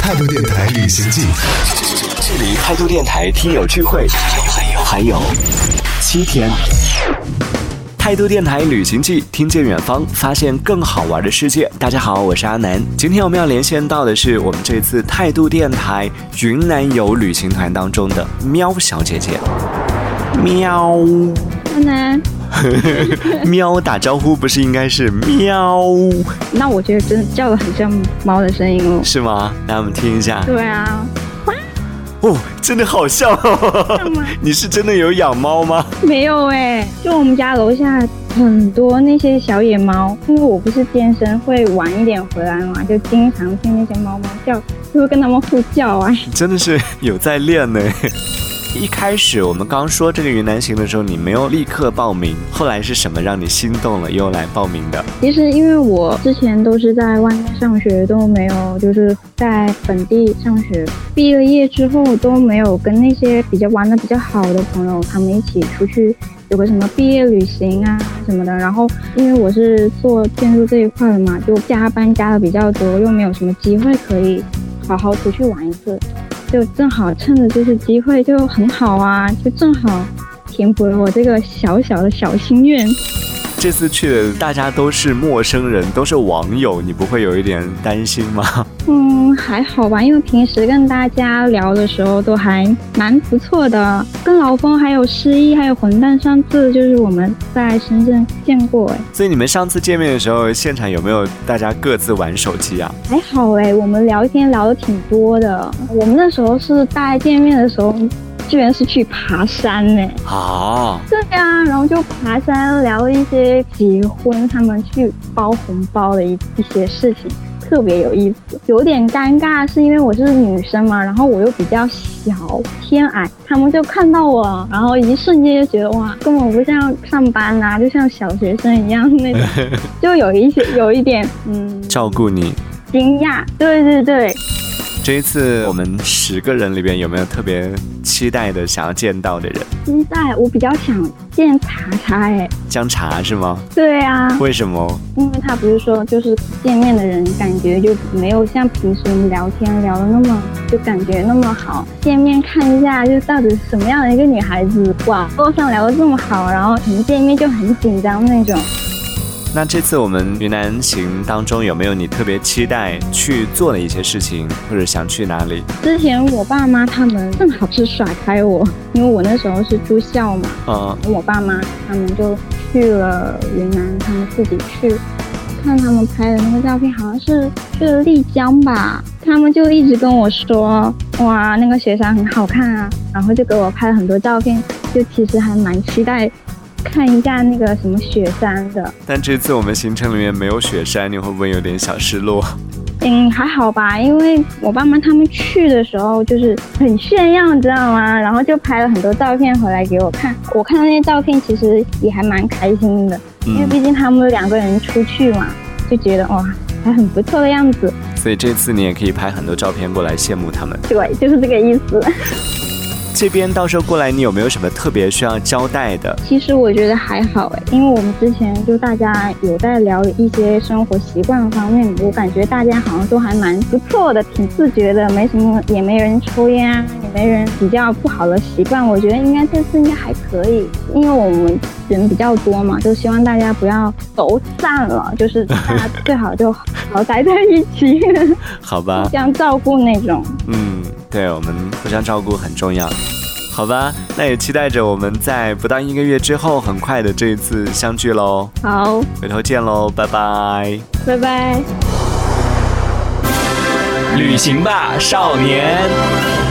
态度电台旅行记，距离态度电台听友聚会，还有还有七天。态度电台旅行记，听见远方，发现更好玩的世界。大家好，我是阿南。今天我们要连线到的是我们这次态度电台云南游旅行团当中的喵小姐姐。喵，阿南，喵打招呼不是应该是喵那我觉得真的叫的很像猫的声音哦。是吗？来，我们听一下。对啊，哦，真的好像哦。你是真的有养猫吗？没有哎，就我们家楼下很多那些小野猫，因为我不是健身，会晚一点回来嘛，就经常听那些猫猫叫，就会跟它们互叫啊。真的是有在练呢。一开始我们刚说这个云南行的时候，你没有立刻报名，后来是什么让你心动了，又来报名的？其实因为我之前都是在外面上学，都没有就是在本地上学。毕了业之后都没有跟那些比较玩的比较好的朋友，他们一起出去有个什么毕业旅行啊什么的。然后因为我是做建筑这一块的嘛，就加班加的比较多，又没有什么机会可以好好出去玩一次。就正好趁着这次机会就很好啊，就正好填补了我这个小小的小心愿。这次去的大家都是陌生人，都是网友，你不会有一点担心吗？嗯，还好吧，因为平时跟大家聊的时候都还蛮不错的。跟老峰还有诗意还有混蛋，上次就是我们在深圳见过，哎，所以你们上次见面的时候，现场有没有大家各自玩手机啊？还好哎，我们聊天聊的挺多的。我们那时候是大家见面的时候。居然是去爬山呢！啊，对呀，然后就爬山聊了一些结婚他们去包红包的一一些事情，特别有意思。有点尴尬是因为我是女生嘛，然后我又比较小偏矮，他们就看到我，然后一瞬间就觉得哇，根本不像上班啊，就像小学生一样那种，就有一些有一点嗯，照顾你，惊讶，对对对。这一次我们十个人里边有没有特别期待的想要见到的人？期待，我比较想见茶茶哎，姜茶是吗？对啊。为什么？因为他不是说就是见面的人感觉就没有像平时聊天聊的那么就感觉那么好，见面看一下就到底什么样的一个女孩子，网络上聊的这么好，然后可能见面就很紧张那种。那这次我们云南行当中有没有你特别期待去做的一些事情，或者想去哪里？之前我爸妈他们正好是甩开我，因为我那时候是住校嘛，嗯，我爸妈他们就去了云南，他们自己去看他们拍的那个照片，好像是去了丽江吧，他们就一直跟我说，哇，那个雪山很好看啊，然后就给我拍了很多照片，就其实还蛮期待。看一下那个什么雪山的，但这次我们行程里面没有雪山，你会不会有点小失落？嗯，还好吧，因为我爸妈他们去的时候就是很炫耀，你知道吗？然后就拍了很多照片回来给我看。我看到那些照片，其实也还蛮开心的，因为毕竟他们两个人出去嘛，就觉得哇，还很不错的样子。所以这次你也可以拍很多照片过来羡慕他们。对，就是这个意思。这边到时候过来，你有没有什么特别需要交代的？其实我觉得还好哎，因为我们之前就大家有在聊一些生活习惯方面，我感觉大家好像都还蛮不错的，挺自觉的，没什么，也没人抽烟啊，也没人比较不好的习惯。我觉得应该这次应该还可以，因为我们人比较多嘛，就希望大家不要走散了，就是大家最好就好待在一起，好吧，互相照顾那种。嗯。对我们互相照顾很重要，好吧？那也期待着我们在不到一个月之后，很快的这一次相聚喽。好，回头见喽，拜拜，拜拜。旅行吧，少年。